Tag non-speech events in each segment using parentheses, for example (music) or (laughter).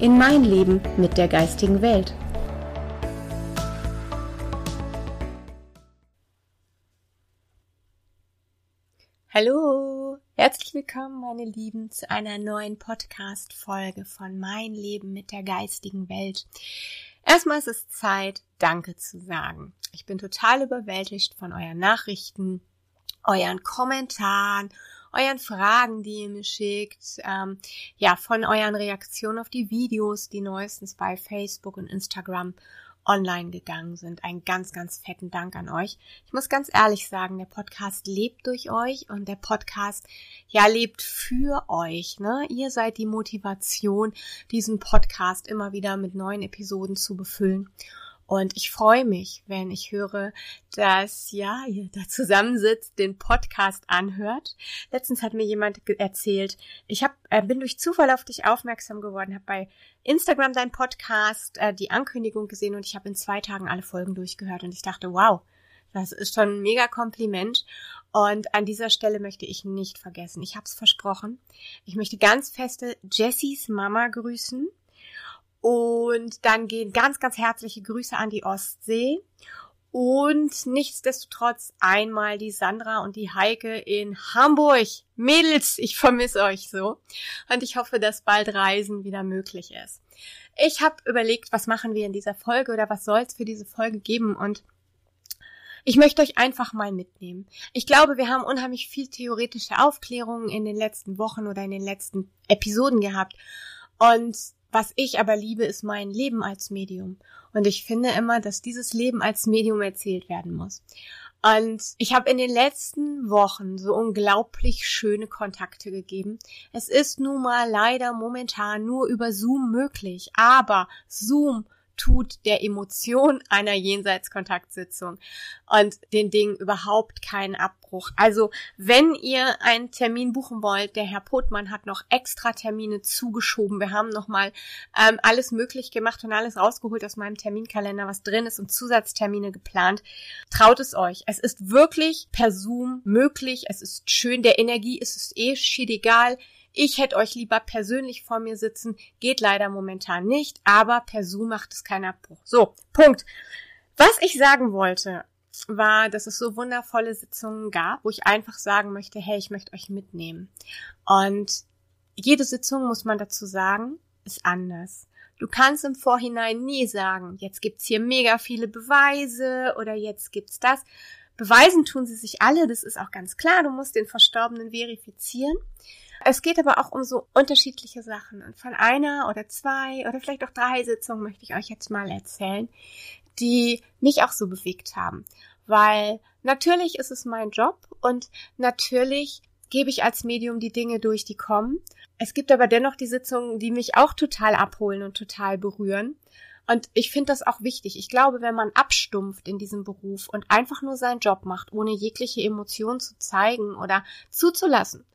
in mein Leben mit der geistigen Welt. Hallo, herzlich willkommen, meine Lieben, zu einer neuen Podcast-Folge von Mein Leben mit der geistigen Welt. Erstmal ist es Zeit, Danke zu sagen. Ich bin total überwältigt von euren Nachrichten, euren Kommentaren euren Fragen, die ihr mir schickt, ähm, ja, von euren Reaktionen auf die Videos, die neuestens bei Facebook und Instagram online gegangen sind. Ein ganz, ganz fetten Dank an euch. Ich muss ganz ehrlich sagen, der Podcast lebt durch euch und der Podcast, ja, lebt für euch. Ne? Ihr seid die Motivation, diesen Podcast immer wieder mit neuen Episoden zu befüllen. Und ich freue mich, wenn ich höre, dass ja, ihr da zusammensitzt, den Podcast anhört. Letztens hat mir jemand erzählt, ich hab, äh, bin durch Zufall auf dich aufmerksam geworden, habe bei Instagram deinen Podcast, äh, die Ankündigung gesehen und ich habe in zwei Tagen alle Folgen durchgehört und ich dachte, wow, das ist schon ein mega Kompliment. Und an dieser Stelle möchte ich nicht vergessen, ich habe es versprochen. Ich möchte ganz feste Jessys Mama grüßen. Und dann gehen ganz, ganz herzliche Grüße an die Ostsee. Und nichtsdestotrotz einmal die Sandra und die Heike in Hamburg. Mädels, ich vermisse euch so. Und ich hoffe, dass bald Reisen wieder möglich ist. Ich habe überlegt, was machen wir in dieser Folge oder was soll es für diese Folge geben und ich möchte euch einfach mal mitnehmen. Ich glaube, wir haben unheimlich viel theoretische Aufklärungen in den letzten Wochen oder in den letzten Episoden gehabt. Und was ich aber liebe, ist mein Leben als Medium. Und ich finde immer, dass dieses Leben als Medium erzählt werden muss. Und ich habe in den letzten Wochen so unglaublich schöne Kontakte gegeben. Es ist nun mal leider momentan nur über Zoom möglich, aber Zoom tut der Emotion einer Jenseitskontaktsitzung und den Dingen überhaupt keinen Abbruch. Also wenn ihr einen Termin buchen wollt, der Herr Potmann hat noch extra Termine zugeschoben. Wir haben nochmal ähm, alles möglich gemacht und alles rausgeholt aus meinem Terminkalender, was drin ist und Zusatztermine geplant. Traut es euch. Es ist wirklich per Zoom möglich. Es ist schön. Der Energie ist es eh schied egal. Ich hätte euch lieber persönlich vor mir sitzen, geht leider momentan nicht, aber per Zoom macht es keinen Abbruch. So, Punkt. Was ich sagen wollte, war, dass es so wundervolle Sitzungen gab, wo ich einfach sagen möchte, hey, ich möchte euch mitnehmen. Und jede Sitzung, muss man dazu sagen, ist anders. Du kannst im Vorhinein nie sagen, jetzt gibt's hier mega viele Beweise oder jetzt gibt's das. Beweisen tun sie sich alle, das ist auch ganz klar. Du musst den Verstorbenen verifizieren. Es geht aber auch um so unterschiedliche Sachen. Und von einer oder zwei oder vielleicht auch drei Sitzungen möchte ich euch jetzt mal erzählen, die mich auch so bewegt haben. Weil natürlich ist es mein Job und natürlich gebe ich als Medium die Dinge durch, die kommen. Es gibt aber dennoch die Sitzungen, die mich auch total abholen und total berühren. Und ich finde das auch wichtig. Ich glaube, wenn man abstumpft in diesem Beruf und einfach nur seinen Job macht, ohne jegliche Emotion zu zeigen oder zuzulassen,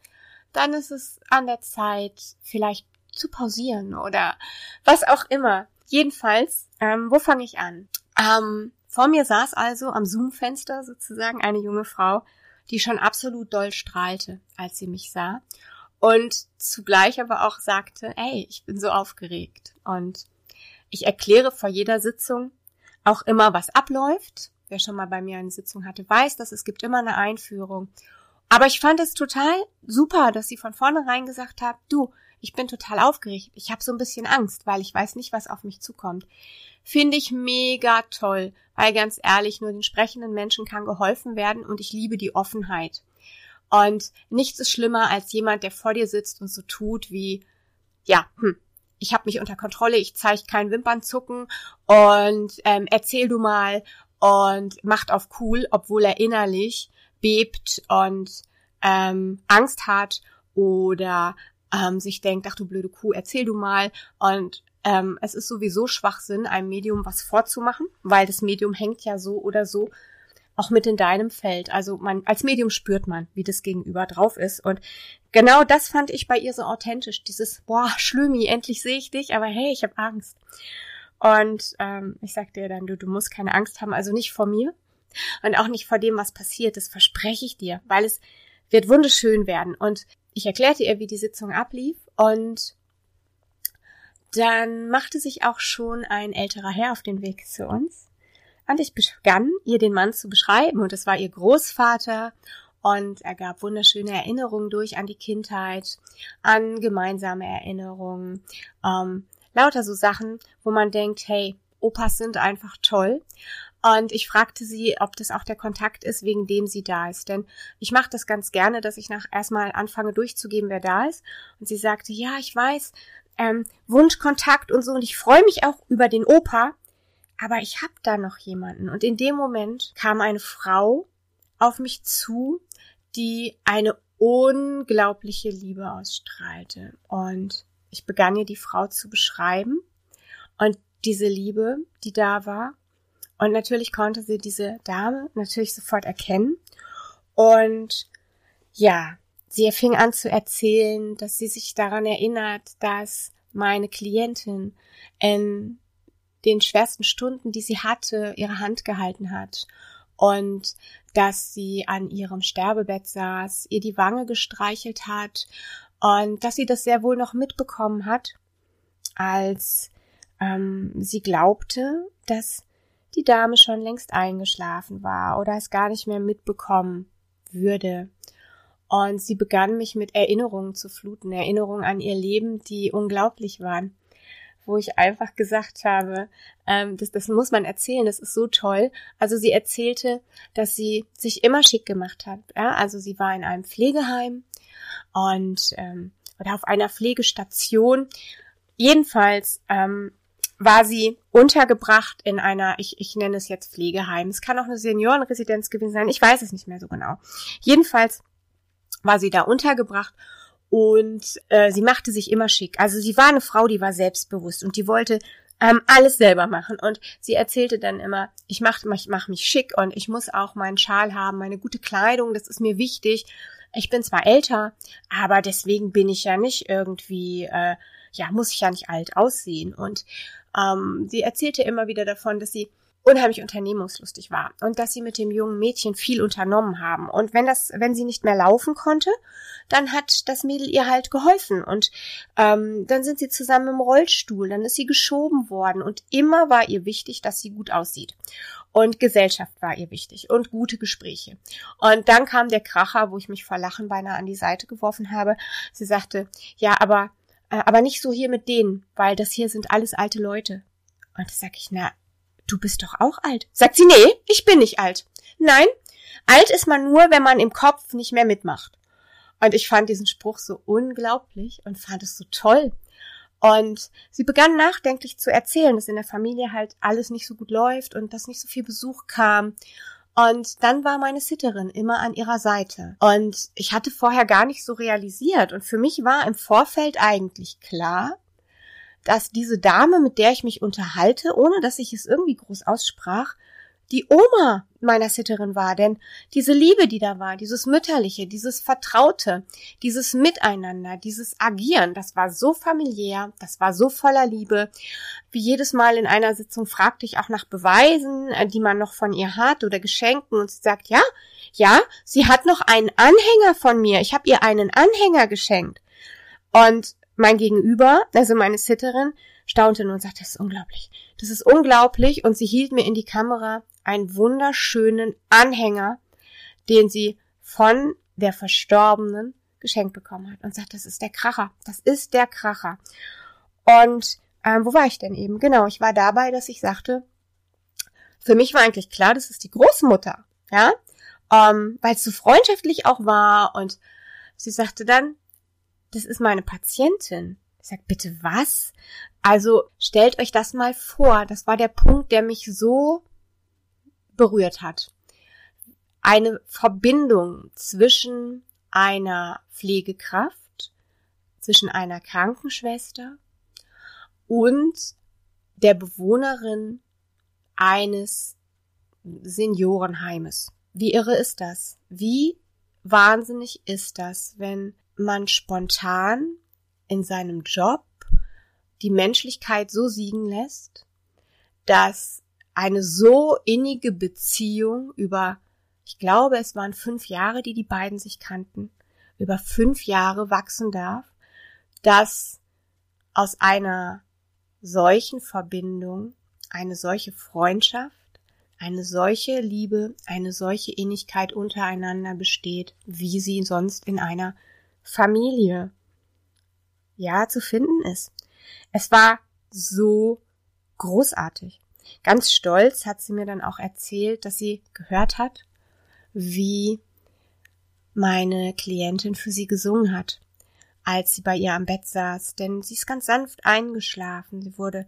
dann ist es an der Zeit, vielleicht zu pausieren oder was auch immer. Jedenfalls, ähm, wo fange ich an? Ähm, vor mir saß also am Zoom-Fenster sozusagen eine junge Frau, die schon absolut doll strahlte, als sie mich sah und zugleich aber auch sagte, ey, ich bin so aufgeregt und ich erkläre vor jeder Sitzung auch immer, was abläuft. Wer schon mal bei mir eine Sitzung hatte, weiß, dass es gibt immer eine Einführung aber ich fand es total super, dass sie von vornherein gesagt hat, du, ich bin total aufgeregt, ich habe so ein bisschen Angst, weil ich weiß nicht, was auf mich zukommt. Finde ich mega toll, weil ganz ehrlich, nur den sprechenden Menschen kann geholfen werden und ich liebe die Offenheit. Und nichts ist schlimmer als jemand, der vor dir sitzt und so tut wie, ja, hm, ich habe mich unter Kontrolle, ich zeige kein Wimpernzucken und ähm, erzähl du mal und macht auf cool, obwohl er innerlich bebt und ähm, Angst hat oder ähm, sich denkt, ach du blöde Kuh, erzähl du mal und ähm, es ist sowieso Schwachsinn, einem Medium was vorzumachen, weil das Medium hängt ja so oder so auch mit in deinem Feld. Also man, als Medium spürt man, wie das Gegenüber drauf ist. Und genau das fand ich bei ihr so authentisch. Dieses, boah, Schlümi, endlich sehe ich dich, aber hey, ich habe Angst. Und ähm, ich sagte ihr dann, du, du musst keine Angst haben, also nicht vor mir und auch nicht vor dem, was passiert. Das verspreche ich dir, weil es wird wunderschön werden. Und ich erklärte ihr, wie die Sitzung ablief und dann machte sich auch schon ein älterer Herr auf den Weg zu uns und ich begann, ihr den Mann zu beschreiben und es war ihr Großvater und er gab wunderschöne Erinnerungen durch an die Kindheit, an gemeinsame Erinnerungen, ähm, lauter so Sachen, wo man denkt, hey, Opas sind einfach toll. Und ich fragte sie, ob das auch der Kontakt ist, wegen dem sie da ist. Denn ich mache das ganz gerne, dass ich nach erstmal anfange durchzugeben, wer da ist. Und sie sagte, ja, ich weiß, ähm, Wunschkontakt und so. Und ich freue mich auch über den Opa aber ich hab da noch jemanden. Und in dem Moment kam eine Frau auf mich zu, die eine unglaubliche Liebe ausstrahlte. Und ich begann ihr die Frau zu beschreiben und diese Liebe, die da war. Und natürlich konnte sie diese Dame natürlich sofort erkennen. Und ja, sie fing an zu erzählen, dass sie sich daran erinnert, dass meine Klientin in den schwersten Stunden, die sie hatte, ihre Hand gehalten hat und dass sie an ihrem Sterbebett saß, ihr die Wange gestreichelt hat und dass sie das sehr wohl noch mitbekommen hat, als ähm, sie glaubte, dass die Dame schon längst eingeschlafen war oder es gar nicht mehr mitbekommen würde. Und sie begann mich mit Erinnerungen zu fluten, Erinnerungen an ihr Leben, die unglaublich waren wo ich einfach gesagt habe, ähm, das, das muss man erzählen, das ist so toll. Also sie erzählte, dass sie sich immer schick gemacht hat. Ja? Also sie war in einem Pflegeheim und ähm, oder auf einer Pflegestation. Jedenfalls ähm, war sie untergebracht in einer, ich, ich nenne es jetzt Pflegeheim. Es kann auch eine Seniorenresidenz gewesen sein, ich weiß es nicht mehr so genau. Jedenfalls war sie da untergebracht und äh, sie machte sich immer schick. Also sie war eine Frau, die war selbstbewusst und die wollte ähm, alles selber machen. Und sie erzählte dann immer, ich mach, ich mach mich schick und ich muss auch meinen Schal haben, meine gute Kleidung, das ist mir wichtig. Ich bin zwar älter, aber deswegen bin ich ja nicht irgendwie, äh, ja, muss ich ja nicht alt aussehen. Und ähm, sie erzählte immer wieder davon, dass sie unheimlich unternehmungslustig war und dass sie mit dem jungen Mädchen viel unternommen haben. Und wenn das, wenn sie nicht mehr laufen konnte, dann hat das Mädel ihr halt geholfen und ähm, dann sind sie zusammen im Rollstuhl, dann ist sie geschoben worden und immer war ihr wichtig, dass sie gut aussieht. Und Gesellschaft war ihr wichtig und gute Gespräche. Und dann kam der Kracher, wo ich mich vor Lachen beinahe an die Seite geworfen habe. Sie sagte, ja, aber, äh, aber nicht so hier mit denen, weil das hier sind alles alte Leute. Und da sag ich, na, du bist doch auch alt. Sagt sie, nee, ich bin nicht alt. Nein, alt ist man nur, wenn man im Kopf nicht mehr mitmacht. Und ich fand diesen Spruch so unglaublich und fand es so toll. Und sie begann nachdenklich zu erzählen, dass in der Familie halt alles nicht so gut läuft und dass nicht so viel Besuch kam. Und dann war meine Sitterin immer an ihrer Seite. Und ich hatte vorher gar nicht so realisiert. Und für mich war im Vorfeld eigentlich klar, dass diese Dame, mit der ich mich unterhalte, ohne dass ich es irgendwie groß aussprach, die Oma meiner Sitterin war, denn diese Liebe, die da war, dieses Mütterliche, dieses Vertraute, dieses Miteinander, dieses Agieren, das war so familiär, das war so voller Liebe. Wie jedes Mal in einer Sitzung fragte ich auch nach Beweisen, äh, die man noch von ihr hat oder Geschenken und sie sagt, ja, ja, sie hat noch einen Anhänger von mir, ich habe ihr einen Anhänger geschenkt. Und mein Gegenüber, also meine Sitterin, staunte nur und sagte, das ist unglaublich. Das ist unglaublich. Und sie hielt mir in die Kamera einen wunderschönen Anhänger, den sie von der Verstorbenen geschenkt bekommen hat. Und sagt, das ist der Kracher. Das ist der Kracher. Und ähm, wo war ich denn eben? Genau, ich war dabei, dass ich sagte, für mich war eigentlich klar, das ist die Großmutter. Ja, ähm, weil es so freundschaftlich auch war. Und sie sagte dann, das ist meine Patientin. Ich sag, bitte was? Also stellt euch das mal vor. Das war der Punkt, der mich so berührt hat. Eine Verbindung zwischen einer Pflegekraft, zwischen einer Krankenschwester und der Bewohnerin eines Seniorenheimes. Wie irre ist das? Wie wahnsinnig ist das, wenn man spontan in seinem Job die Menschlichkeit so siegen lässt, dass eine so innige Beziehung über, ich glaube, es waren fünf Jahre, die die beiden sich kannten, über fünf Jahre wachsen darf, dass aus einer solchen Verbindung eine solche Freundschaft, eine solche Liebe, eine solche Innigkeit untereinander besteht, wie sie sonst in einer Familie ja zu finden ist. Es war so großartig. Ganz stolz hat sie mir dann auch erzählt, dass sie gehört hat, wie meine Klientin für sie gesungen hat, als sie bei ihr am Bett saß, denn sie ist ganz sanft eingeschlafen. Sie wurde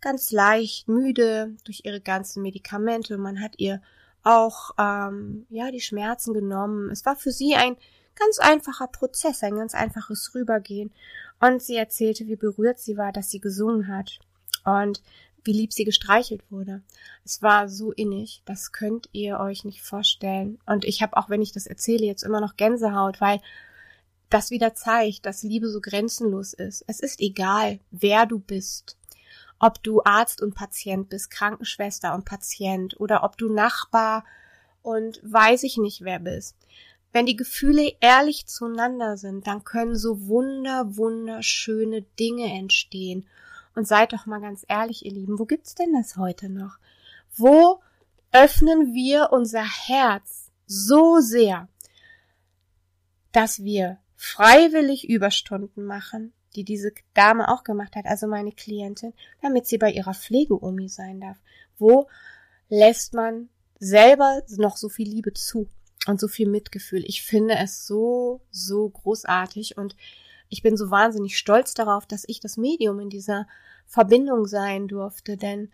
ganz leicht müde durch ihre ganzen Medikamente. Man hat ihr auch ähm, ja die Schmerzen genommen. Es war für sie ein ganz einfacher Prozess, ein ganz einfaches Rübergehen. Und sie erzählte, wie berührt sie war, dass sie gesungen hat und wie lieb sie gestreichelt wurde. Es war so innig, das könnt ihr euch nicht vorstellen. Und ich habe auch, wenn ich das erzähle, jetzt immer noch Gänsehaut, weil das wieder zeigt, dass Liebe so grenzenlos ist. Es ist egal, wer du bist. Ob du Arzt und Patient bist, Krankenschwester und Patient oder ob du Nachbar und weiß ich nicht wer bist. Wenn die Gefühle ehrlich zueinander sind, dann können so wunder, wunderschöne Dinge entstehen. Und seid doch mal ganz ehrlich, ihr Lieben, wo gibt's denn das heute noch? Wo öffnen wir unser Herz so sehr, dass wir freiwillig Überstunden machen, die diese Dame auch gemacht hat, also meine Klientin, damit sie bei ihrer Pflegeomi sein darf. Wo lässt man selber noch so viel Liebe zu? Und so viel Mitgefühl. Ich finde es so, so großartig und ich bin so wahnsinnig stolz darauf, dass ich das Medium in dieser Verbindung sein durfte, denn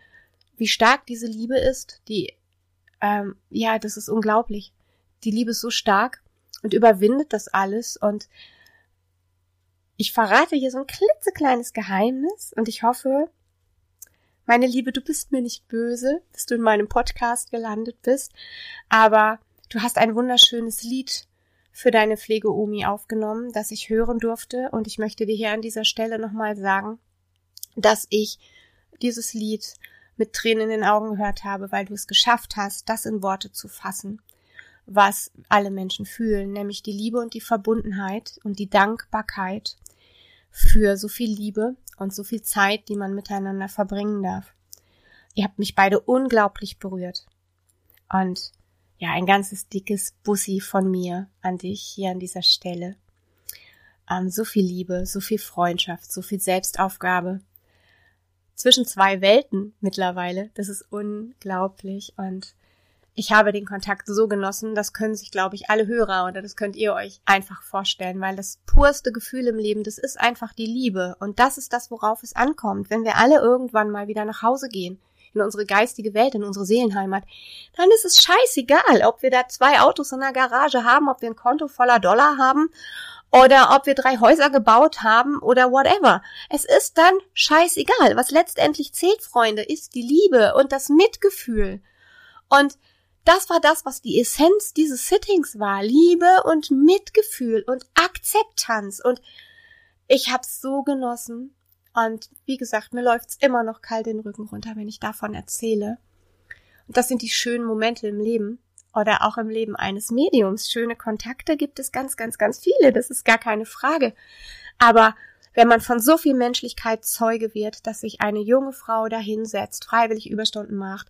wie stark diese Liebe ist, die, ähm, ja, das ist unglaublich. Die Liebe ist so stark und überwindet das alles und ich verrate hier so ein klitzekleines Geheimnis und ich hoffe, meine Liebe, du bist mir nicht böse, dass du in meinem Podcast gelandet bist, aber Du hast ein wunderschönes Lied für deine Pflegeomi aufgenommen, das ich hören durfte. Und ich möchte dir hier an dieser Stelle nochmal sagen, dass ich dieses Lied mit Tränen in den Augen gehört habe, weil du es geschafft hast, das in Worte zu fassen, was alle Menschen fühlen, nämlich die Liebe und die Verbundenheit und die Dankbarkeit für so viel Liebe und so viel Zeit, die man miteinander verbringen darf. Ihr habt mich beide unglaublich berührt. Und ja, ein ganzes dickes Bussi von mir an dich hier an dieser Stelle. Ähm, so viel Liebe, so viel Freundschaft, so viel Selbstaufgabe. Zwischen zwei Welten mittlerweile. Das ist unglaublich. Und ich habe den Kontakt so genossen, das können sich, glaube ich, alle Hörer oder das könnt ihr euch einfach vorstellen, weil das purste Gefühl im Leben, das ist einfach die Liebe. Und das ist das, worauf es ankommt, wenn wir alle irgendwann mal wieder nach Hause gehen in unsere geistige Welt, in unsere Seelenheimat, dann ist es scheißegal, ob wir da zwei Autos in der Garage haben, ob wir ein Konto voller Dollar haben oder ob wir drei Häuser gebaut haben oder whatever. Es ist dann scheißegal. Was letztendlich zählt, Freunde, ist die Liebe und das Mitgefühl. Und das war das, was die Essenz dieses Sittings war. Liebe und Mitgefühl und Akzeptanz. Und ich hab's so genossen. Und wie gesagt, mir läuft's immer noch kalt den Rücken runter, wenn ich davon erzähle. Und das sind die schönen Momente im Leben oder auch im Leben eines Mediums. Schöne Kontakte gibt es ganz, ganz, ganz viele. Das ist gar keine Frage. Aber wenn man von so viel Menschlichkeit Zeuge wird, dass sich eine junge Frau dahinsetzt, freiwillig Überstunden macht,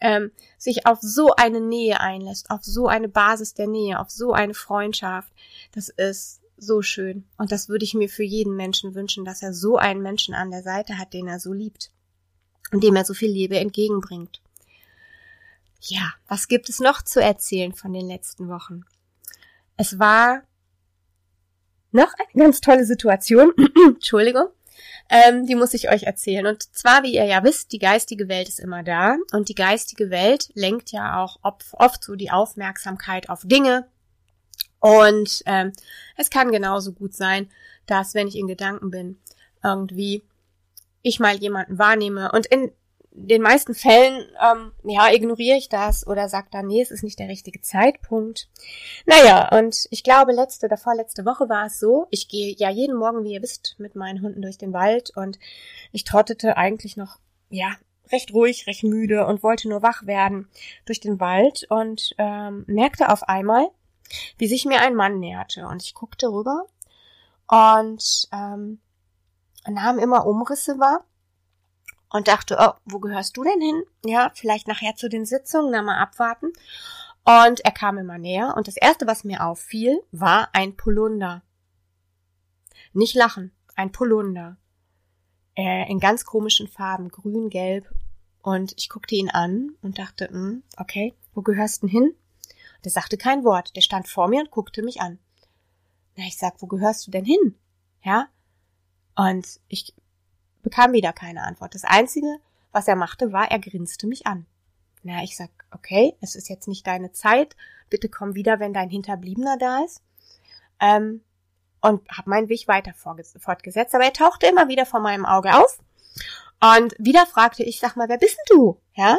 ähm, sich auf so eine Nähe einlässt, auf so eine Basis der Nähe, auf so eine Freundschaft, das ist so schön. Und das würde ich mir für jeden Menschen wünschen, dass er so einen Menschen an der Seite hat, den er so liebt und dem er so viel Liebe entgegenbringt. Ja, was gibt es noch zu erzählen von den letzten Wochen? Es war noch eine ganz tolle Situation. (clears throat) Entschuldigung. Ähm, die muss ich euch erzählen. Und zwar, wie ihr ja wisst, die geistige Welt ist immer da. Und die geistige Welt lenkt ja auch oft so die Aufmerksamkeit auf Dinge, und ähm, es kann genauso gut sein, dass wenn ich in Gedanken bin, irgendwie ich mal jemanden wahrnehme. Und in den meisten Fällen, ähm, ja, ignoriere ich das oder sage dann, nee, es ist nicht der richtige Zeitpunkt. Naja, und ich glaube, letzte oder vorletzte Woche war es so, ich gehe ja jeden Morgen, wie ihr wisst, mit meinen Hunden durch den Wald und ich trottete eigentlich noch, ja, recht ruhig, recht müde und wollte nur wach werden durch den Wald und ähm, merkte auf einmal, wie sich mir ein Mann näherte. Und ich guckte rüber und ähm, nahm immer Umrisse wahr und dachte, oh, wo gehörst du denn hin? Ja, vielleicht nachher zu den Sitzungen, na mal abwarten. Und er kam immer näher und das erste, was mir auffiel, war ein Polunder. Nicht lachen, ein Polunder. Äh, in ganz komischen Farben, grün, gelb. Und ich guckte ihn an und dachte, hm, okay, wo gehörst du denn hin? Der sagte kein Wort. Der stand vor mir und guckte mich an. Na, ich sag, wo gehörst du denn hin? Ja? Und ich bekam wieder keine Antwort. Das Einzige, was er machte, war, er grinste mich an. Na, ich sag, okay, es ist jetzt nicht deine Zeit. Bitte komm wieder, wenn dein Hinterbliebener da ist. Ähm, und habe meinen Weg weiter fortgesetzt. Aber er tauchte immer wieder vor meinem Auge auf. Und wieder fragte ich, sag mal, wer bist denn du? Ja?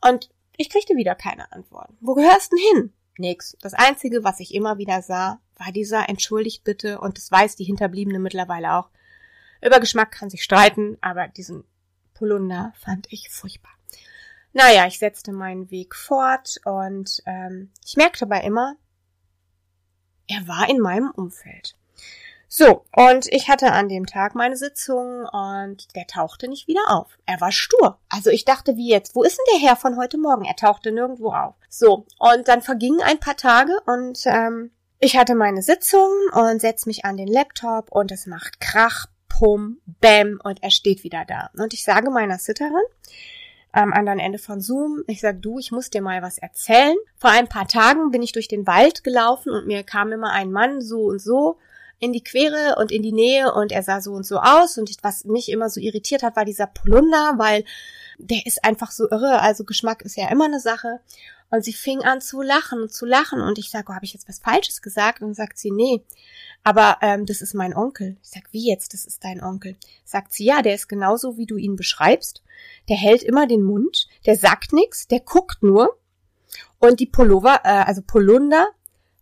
Und ich kriegte wieder keine Antwort. Wo gehörst denn hin? Nix. Das Einzige, was ich immer wieder sah, war dieser Entschuldigt bitte, und das weiß die Hinterbliebene mittlerweile auch, über Geschmack kann sich streiten, aber diesen Polunder fand ich furchtbar. Naja, ich setzte meinen Weg fort und ähm, ich merkte aber immer, er war in meinem Umfeld. So, und ich hatte an dem Tag meine Sitzung und der tauchte nicht wieder auf. Er war stur. Also ich dachte, wie jetzt? Wo ist denn der Herr von heute Morgen? Er tauchte nirgendwo auf. So, und dann vergingen ein paar Tage und ähm, ich hatte meine Sitzung und setz mich an den Laptop und es macht Krach, Pum, Bäm und er steht wieder da. Und ich sage meiner Sitterin am anderen Ende von Zoom, ich sag du, ich muss dir mal was erzählen. Vor ein paar Tagen bin ich durch den Wald gelaufen und mir kam immer ein Mann so und so in die Quere und in die Nähe und er sah so und so aus und was mich immer so irritiert hat, war dieser Polunder, weil der ist einfach so irre, also Geschmack ist ja immer eine Sache. Und sie fing an zu lachen und zu lachen und ich sag, oh, habe ich jetzt was Falsches gesagt? Und sagt sie, nee, aber ähm, das ist mein Onkel. Ich sag, wie jetzt, das ist dein Onkel? Sagt sie, ja, der ist genauso, wie du ihn beschreibst. Der hält immer den Mund, der sagt nichts, der guckt nur. Und die Pullover, äh, also Polunder,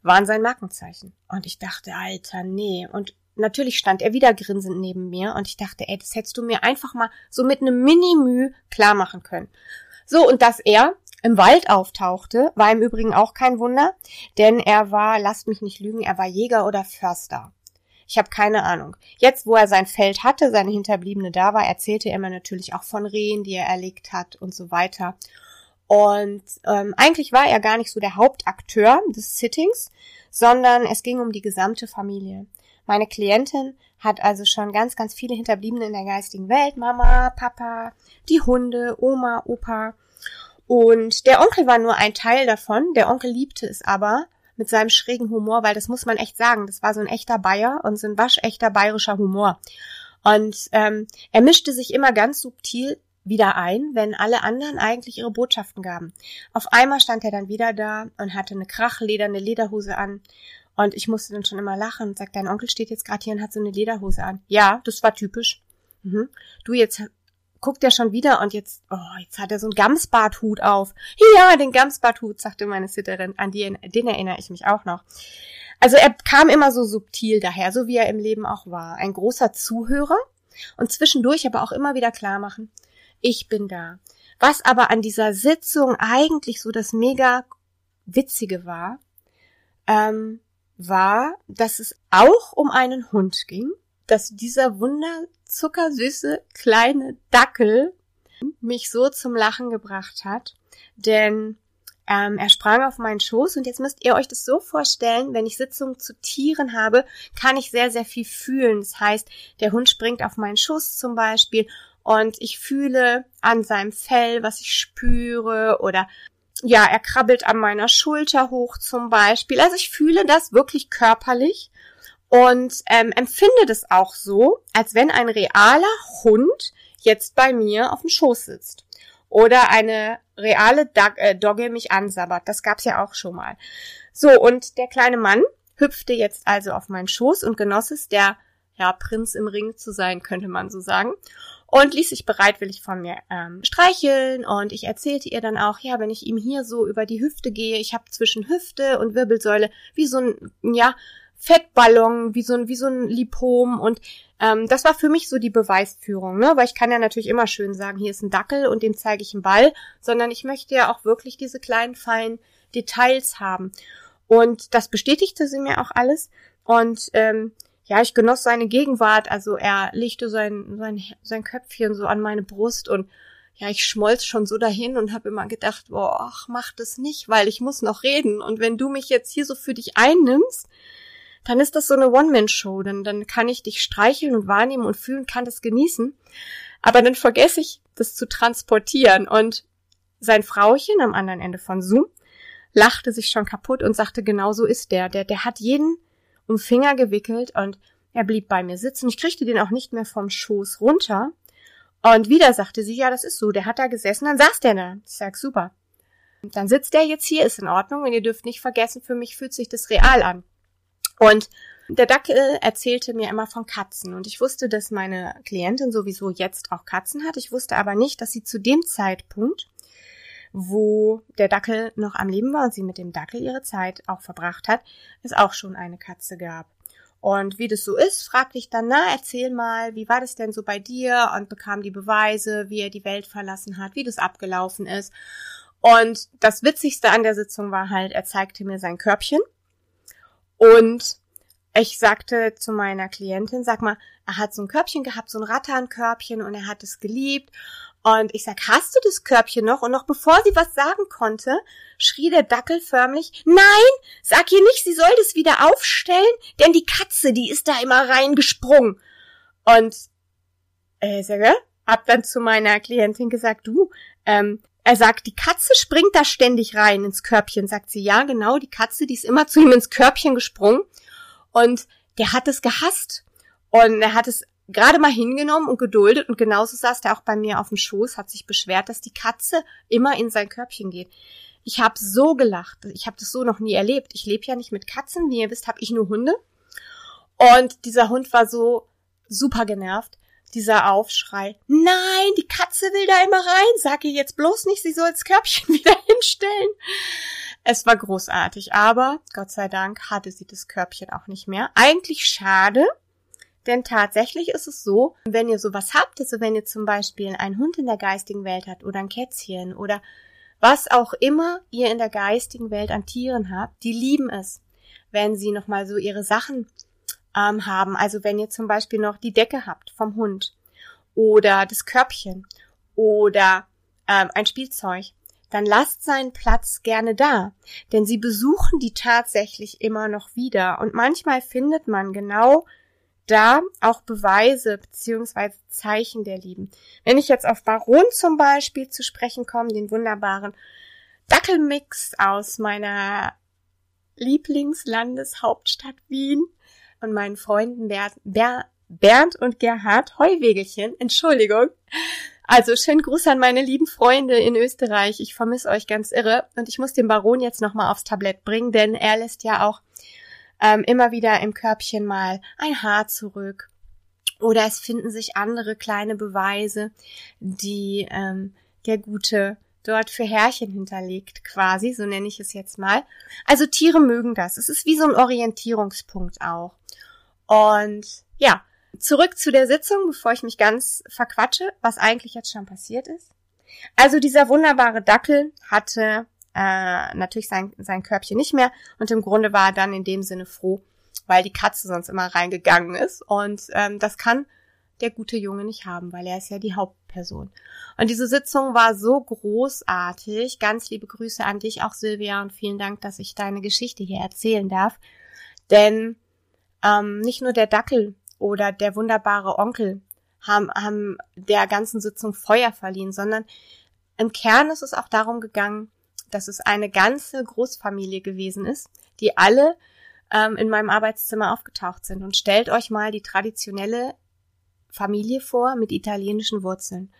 waren sein Markenzeichen. Und ich dachte, Alter, nee. Und natürlich stand er wieder grinsend neben mir und ich dachte, ey, das hättest du mir einfach mal so mit einem Mini-Müh klar machen können. So, und dass er im Wald auftauchte, war im Übrigen auch kein Wunder, denn er war, lasst mich nicht lügen, er war Jäger oder Förster. Ich habe keine Ahnung. Jetzt, wo er sein Feld hatte, seine Hinterbliebene da war, erzählte er mir natürlich auch von Rehen, die er erlegt hat und so weiter. Und ähm, eigentlich war er gar nicht so der Hauptakteur des Sittings, sondern es ging um die gesamte Familie. Meine Klientin hat also schon ganz, ganz viele Hinterbliebene in der geistigen Welt. Mama, Papa, die Hunde, Oma, Opa. Und der Onkel war nur ein Teil davon. Der Onkel liebte es aber mit seinem schrägen Humor, weil das muss man echt sagen, das war so ein echter Bayer und so ein waschechter bayerischer Humor. Und ähm, er mischte sich immer ganz subtil wieder ein, wenn alle anderen eigentlich ihre Botschaften gaben. Auf einmal stand er dann wieder da und hatte eine krachlederne Lederhose an. Und ich musste dann schon immer lachen und sagt, dein Onkel steht jetzt gerade hier und hat so eine Lederhose an. Ja, das war typisch. Mhm. Du, jetzt guckt er schon wieder und jetzt, oh, jetzt hat er so einen Gamsbarthut auf. Ja, den Gamsbarthut, sagte meine Sitterin, an die, den erinnere ich mich auch noch. Also er kam immer so subtil daher, so wie er im Leben auch war. Ein großer Zuhörer und zwischendurch aber auch immer wieder klar machen, ich bin da. Was aber an dieser Sitzung eigentlich so das mega Witzige war, ähm, war, dass es auch um einen Hund ging, dass dieser wunderzuckersüße kleine Dackel mich so zum Lachen gebracht hat, denn ähm, er sprang auf meinen Schoß und jetzt müsst ihr euch das so vorstellen, wenn ich Sitzungen zu Tieren habe, kann ich sehr, sehr viel fühlen. Das heißt, der Hund springt auf meinen Schoß zum Beispiel und ich fühle an seinem Fell, was ich spüre oder ja, er krabbelt an meiner Schulter hoch zum Beispiel. Also ich fühle das wirklich körperlich und ähm, empfinde das auch so, als wenn ein realer Hund jetzt bei mir auf dem Schoß sitzt oder eine reale Dog äh, Dogge mich ansabbert. Das gab's ja auch schon mal. So, und der kleine Mann hüpfte jetzt also auf meinen Schoß und genoss es, der ja, Prinz im Ring zu sein, könnte man so sagen. Und ließ sich bereitwillig von mir ähm, streicheln und ich erzählte ihr dann auch, ja, wenn ich ihm hier so über die Hüfte gehe, ich habe zwischen Hüfte und Wirbelsäule wie so ein, ja, Fettballon, wie so ein, wie so ein Lipom und ähm, das war für mich so die Beweisführung, ne? Weil ich kann ja natürlich immer schön sagen, hier ist ein Dackel und dem zeige ich einen Ball, sondern ich möchte ja auch wirklich diese kleinen, feinen Details haben. Und das bestätigte sie mir auch alles. Und ähm, ja, ich genoss seine Gegenwart. Also er legte sein, sein, sein Köpfchen so an meine Brust und ja, ich schmolz schon so dahin und habe immer gedacht, boah, ach, mach das nicht, weil ich muss noch reden. Und wenn du mich jetzt hier so für dich einnimmst, dann ist das so eine One-Man-Show. Dann, dann kann ich dich streicheln und wahrnehmen und fühlen, kann das genießen. Aber dann vergesse ich, das zu transportieren. Und sein Frauchen am anderen Ende von Zoom lachte sich schon kaputt und sagte, genau so ist der. Der, der hat jeden um Finger gewickelt und er blieb bei mir sitzen. Ich kriegte den auch nicht mehr vom Schoß runter. Und wieder sagte sie, ja, das ist so, der hat da gesessen, dann saß der da. Ich sag, super. Dann sitzt der jetzt hier, ist in Ordnung und ihr dürft nicht vergessen, für mich fühlt sich das real an. Und der Dackel erzählte mir immer von Katzen und ich wusste, dass meine Klientin sowieso jetzt auch Katzen hat. Ich wusste aber nicht, dass sie zu dem Zeitpunkt, wo der Dackel noch am Leben war und sie mit dem Dackel ihre Zeit auch verbracht hat, es auch schon eine Katze gab. Und wie das so ist, fragte ich dann, na, erzähl mal, wie war das denn so bei dir? Und bekam die Beweise, wie er die Welt verlassen hat, wie das abgelaufen ist. Und das Witzigste an der Sitzung war halt, er zeigte mir sein Körbchen und ich sagte zu meiner Klientin, sag mal, er hat so ein Körbchen gehabt, so ein Ratternkörbchen und er hat es geliebt. Und ich sag, hast du das Körbchen noch? Und noch bevor sie was sagen konnte, schrie der Dackel förmlich, nein, sag ihr nicht, sie soll das wieder aufstellen, denn die Katze, die ist da immer reingesprungen. Und äh, sage, hab dann zu meiner Klientin gesagt, du, ähm, er sagt, die Katze springt da ständig rein ins Körbchen. Sagt sie, ja, genau, die Katze, die ist immer zu ihm ins Körbchen gesprungen. Und der hat es gehasst. Und er hat es gerade mal hingenommen und geduldet. Und genauso saß der auch bei mir auf dem Schoß, hat sich beschwert, dass die Katze immer in sein Körbchen geht. Ich habe so gelacht. Ich habe das so noch nie erlebt. Ich lebe ja nicht mit Katzen. Wie ihr wisst, habe ich nur Hunde. Und dieser Hund war so super genervt dieser Aufschrei. Nein, die Katze will da immer rein. Sag ihr jetzt bloß nicht, sie soll das Körbchen (laughs) wieder hinstellen. Es war großartig, aber Gott sei Dank hatte sie das Körbchen auch nicht mehr. Eigentlich schade, denn tatsächlich ist es so, wenn ihr sowas habt, also wenn ihr zum Beispiel einen Hund in der geistigen Welt habt oder ein Kätzchen oder was auch immer ihr in der geistigen Welt an Tieren habt, die lieben es, wenn sie nochmal so ihre Sachen ähm, haben. Also wenn ihr zum Beispiel noch die Decke habt vom Hund oder das Körbchen oder ähm, ein Spielzeug, dann lasst seinen Platz gerne da, denn sie besuchen die tatsächlich immer noch wieder und manchmal findet man genau da auch Beweise beziehungsweise Zeichen der Lieben. Wenn ich jetzt auf Baron zum Beispiel zu sprechen komme, den wunderbaren Dackelmix aus meiner Lieblingslandeshauptstadt Wien, und meinen Freunden Ber Ber Bernd und Gerhard Heuwegelchen. Entschuldigung. Also schönen Gruß an meine lieben Freunde in Österreich. Ich vermisse euch ganz irre und ich muss den Baron jetzt nochmal aufs Tablett bringen, denn er lässt ja auch ähm, immer wieder im Körbchen mal ein Haar zurück. Oder es finden sich andere kleine Beweise, die ähm, der gute dort für Härchen hinterlegt, quasi, so nenne ich es jetzt mal. Also Tiere mögen das. Es ist wie so ein Orientierungspunkt auch. Und ja, zurück zu der Sitzung, bevor ich mich ganz verquatsche, was eigentlich jetzt schon passiert ist. Also dieser wunderbare Dackel hatte äh, natürlich sein, sein Körbchen nicht mehr und im Grunde war er dann in dem Sinne froh, weil die Katze sonst immer reingegangen ist. Und ähm, das kann der gute Junge nicht haben, weil er ist ja die Hauptperson. Und diese Sitzung war so großartig. Ganz liebe Grüße an dich auch, Silvia, und vielen Dank, dass ich deine Geschichte hier erzählen darf. Denn ähm, nicht nur der Dackel oder der wunderbare Onkel haben, haben der ganzen Sitzung Feuer verliehen, sondern im Kern ist es auch darum gegangen, dass es eine ganze Großfamilie gewesen ist, die alle ähm, in meinem Arbeitszimmer aufgetaucht sind. Und stellt euch mal die traditionelle Familie vor mit italienischen Wurzeln.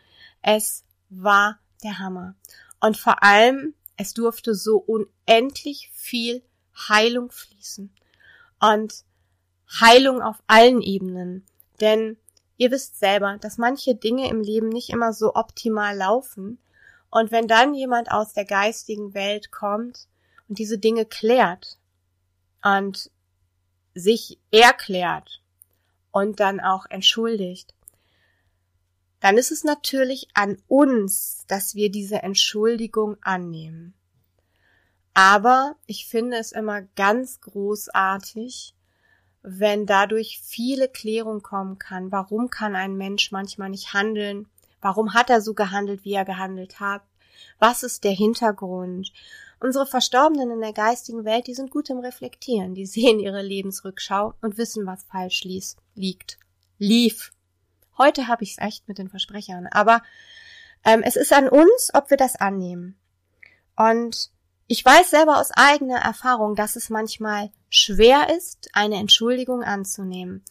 Es war der Hammer. Und vor allem, es durfte so unendlich viel Heilung fließen. Und Heilung auf allen Ebenen. Denn ihr wisst selber, dass manche Dinge im Leben nicht immer so optimal laufen. Und wenn dann jemand aus der geistigen Welt kommt und diese Dinge klärt und sich erklärt und dann auch entschuldigt, dann ist es natürlich an uns, dass wir diese Entschuldigung annehmen. Aber ich finde es immer ganz großartig, wenn dadurch viele Klärung kommen kann. Warum kann ein Mensch manchmal nicht handeln? Warum hat er so gehandelt, wie er gehandelt hat? Was ist der Hintergrund? Unsere Verstorbenen in der geistigen Welt, die sind gut im Reflektieren. Die (laughs) sehen ihre Lebensrückschau und wissen, was falsch ließ, liegt. Lief. Heute habe ich es echt mit den Versprechern. Aber ähm, es ist an uns, ob wir das annehmen. Und ich weiß selber aus eigener Erfahrung, dass es manchmal schwer ist, eine Entschuldigung anzunehmen.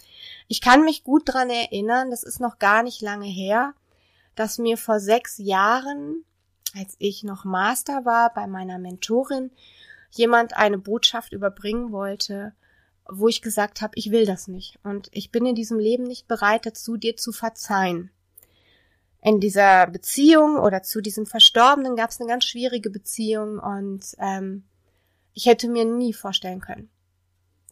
Ich kann mich gut dran erinnern, das ist noch gar nicht lange her, dass mir vor sechs Jahren, als ich noch Master war bei meiner Mentorin, jemand eine Botschaft überbringen wollte, wo ich gesagt habe, ich will das nicht und ich bin in diesem Leben nicht bereit dazu, dir zu verzeihen. In dieser Beziehung oder zu diesem Verstorbenen gab es eine ganz schwierige Beziehung und ähm, ich hätte mir nie vorstellen können,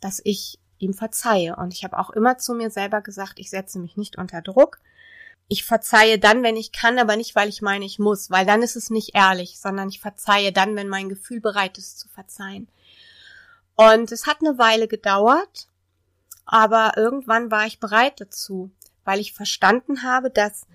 dass ich ihm verzeihe. Und ich habe auch immer zu mir selber gesagt, ich setze mich nicht unter Druck. Ich verzeihe dann, wenn ich kann, aber nicht, weil ich meine, ich muss, weil dann ist es nicht ehrlich, sondern ich verzeihe dann, wenn mein Gefühl bereit ist zu verzeihen. Und es hat eine Weile gedauert, aber irgendwann war ich bereit dazu, weil ich verstanden habe, dass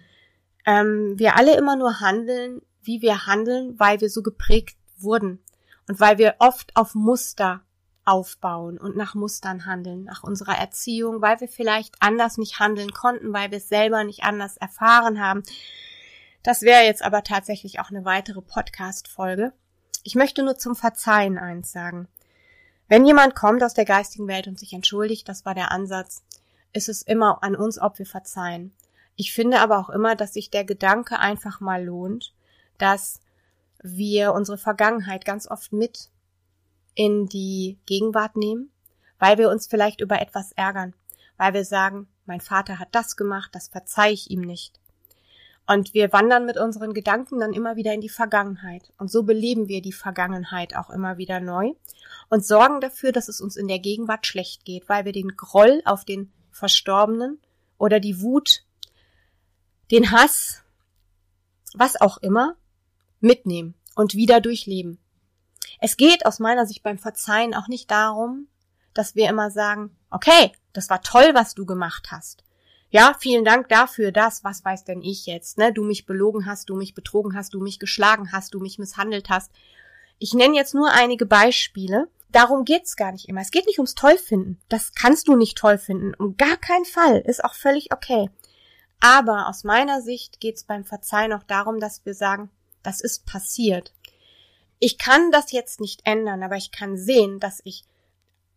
ähm, wir alle immer nur handeln, wie wir handeln, weil wir so geprägt wurden und weil wir oft auf Muster aufbauen und nach Mustern handeln, nach unserer Erziehung, weil wir vielleicht anders nicht handeln konnten, weil wir es selber nicht anders erfahren haben. Das wäre jetzt aber tatsächlich auch eine weitere Podcast-Folge. Ich möchte nur zum Verzeihen eins sagen. Wenn jemand kommt aus der geistigen Welt und sich entschuldigt, das war der Ansatz, ist es immer an uns, ob wir verzeihen. Ich finde aber auch immer, dass sich der Gedanke einfach mal lohnt, dass wir unsere Vergangenheit ganz oft mit in die Gegenwart nehmen, weil wir uns vielleicht über etwas ärgern, weil wir sagen, mein Vater hat das gemacht, das verzeih ich ihm nicht. Und wir wandern mit unseren Gedanken dann immer wieder in die Vergangenheit. Und so beleben wir die Vergangenheit auch immer wieder neu und sorgen dafür, dass es uns in der Gegenwart schlecht geht, weil wir den Groll auf den Verstorbenen oder die Wut, den Hass, was auch immer, mitnehmen und wieder durchleben. Es geht aus meiner Sicht beim Verzeihen auch nicht darum, dass wir immer sagen, okay, das war toll, was du gemacht hast ja, vielen Dank dafür, das, was weiß denn ich jetzt, ne? Du mich belogen hast, du mich betrogen hast, du mich geschlagen hast, du mich misshandelt hast. Ich nenne jetzt nur einige Beispiele. Darum geht's gar nicht immer. Es geht nicht ums Tollfinden. Das kannst du nicht toll finden. Um gar keinen Fall. Ist auch völlig okay. Aber aus meiner Sicht geht's beim Verzeihen auch darum, dass wir sagen, das ist passiert. Ich kann das jetzt nicht ändern, aber ich kann sehen, dass ich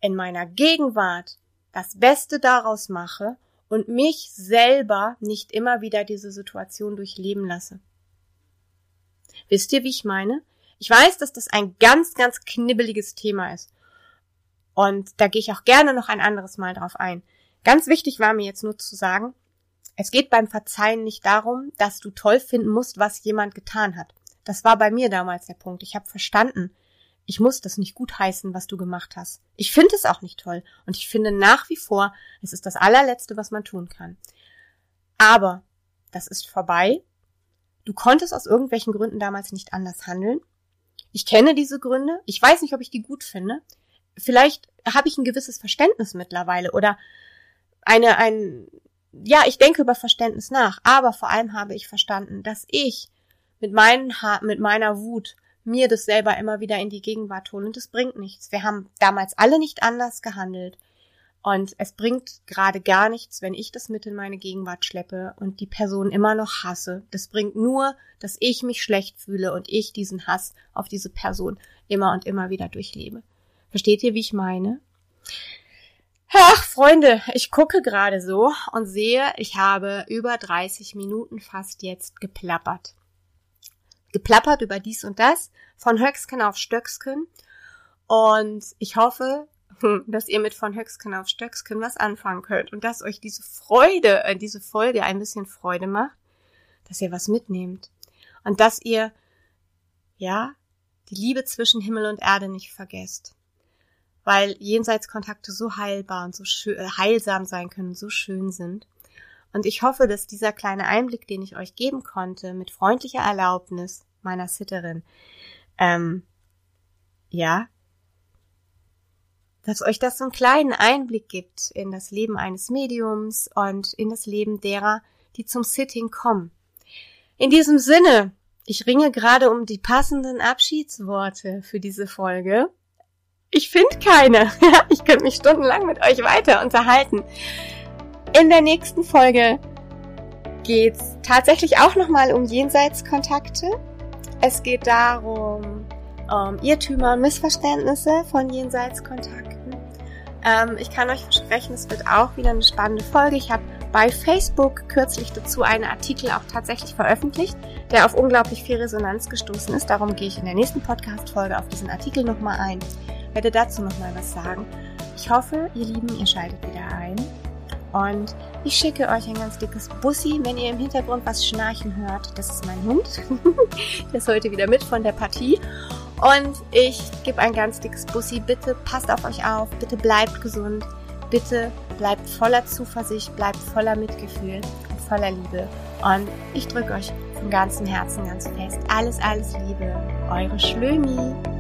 in meiner Gegenwart das Beste daraus mache und mich selber nicht immer wieder diese Situation durchleben lasse. Wisst ihr, wie ich meine? Ich weiß, dass das ein ganz, ganz knibbeliges Thema ist. Und da gehe ich auch gerne noch ein anderes Mal drauf ein. Ganz wichtig war mir jetzt nur zu sagen, es geht beim Verzeihen nicht darum, dass du toll finden musst, was jemand getan hat. Das war bei mir damals der Punkt. Ich habe verstanden, ich muss das nicht gutheißen, was du gemacht hast. Ich finde es auch nicht toll. Und ich finde nach wie vor, es ist das allerletzte, was man tun kann. Aber das ist vorbei. Du konntest aus irgendwelchen Gründen damals nicht anders handeln. Ich kenne diese Gründe. Ich weiß nicht, ob ich die gut finde. Vielleicht habe ich ein gewisses Verständnis mittlerweile oder eine, ein, ja, ich denke über Verständnis nach. Aber vor allem habe ich verstanden, dass ich mit meinen ha mit meiner Wut mir das selber immer wieder in die Gegenwart holen und es bringt nichts. Wir haben damals alle nicht anders gehandelt. Und es bringt gerade gar nichts, wenn ich das mit in meine Gegenwart schleppe und die Person immer noch hasse. Das bringt nur, dass ich mich schlecht fühle und ich diesen Hass auf diese Person immer und immer wieder durchlebe. Versteht ihr, wie ich meine? Ach, Freunde, ich gucke gerade so und sehe, ich habe über 30 Minuten fast jetzt geplappert geplappert über dies und das, von Höcksken auf Stöcksken. Und ich hoffe, dass ihr mit von Höcksken auf Stöcksken was anfangen könnt und dass euch diese Freude, äh, diese Folge ein bisschen Freude macht, dass ihr was mitnehmt und dass ihr, ja, die Liebe zwischen Himmel und Erde nicht vergesst. Weil Jenseitskontakte so heilbar und so äh, heilsam sein können, so schön sind. Und ich hoffe, dass dieser kleine Einblick, den ich euch geben konnte, mit freundlicher Erlaubnis meiner Sitterin, ähm, ja, dass euch das so einen kleinen Einblick gibt in das Leben eines Mediums und in das Leben derer, die zum Sitting kommen. In diesem Sinne, ich ringe gerade um die passenden Abschiedsworte für diese Folge. Ich finde keine. (laughs) ich könnte mich stundenlang mit euch weiter unterhalten. In der nächsten Folge geht's tatsächlich auch nochmal um Jenseitskontakte. Es geht darum, um Irrtümer und Missverständnisse von Jenseitskontakten ähm, ich kann euch versprechen, es wird auch wieder eine spannende Folge. Ich habe bei Facebook kürzlich dazu einen Artikel auch tatsächlich veröffentlicht, der auf unglaublich viel Resonanz gestoßen ist. Darum gehe ich in der nächsten Podcast-Folge auf diesen Artikel nochmal ein, werde dazu nochmal was sagen. Ich hoffe, ihr Lieben, ihr schaltet wieder ein. Und ich schicke euch ein ganz dickes Bussi. Wenn ihr im Hintergrund was schnarchen hört, das ist mein Hund. (laughs) der ist heute wieder mit von der Partie. Und ich gebe ein ganz dickes Bussi. Bitte passt auf euch auf. Bitte bleibt gesund. Bitte bleibt voller Zuversicht, bleibt voller Mitgefühl und voller Liebe. Und ich drücke euch von ganzem Herzen ganz fest. Alles, alles Liebe. Eure Schlömi.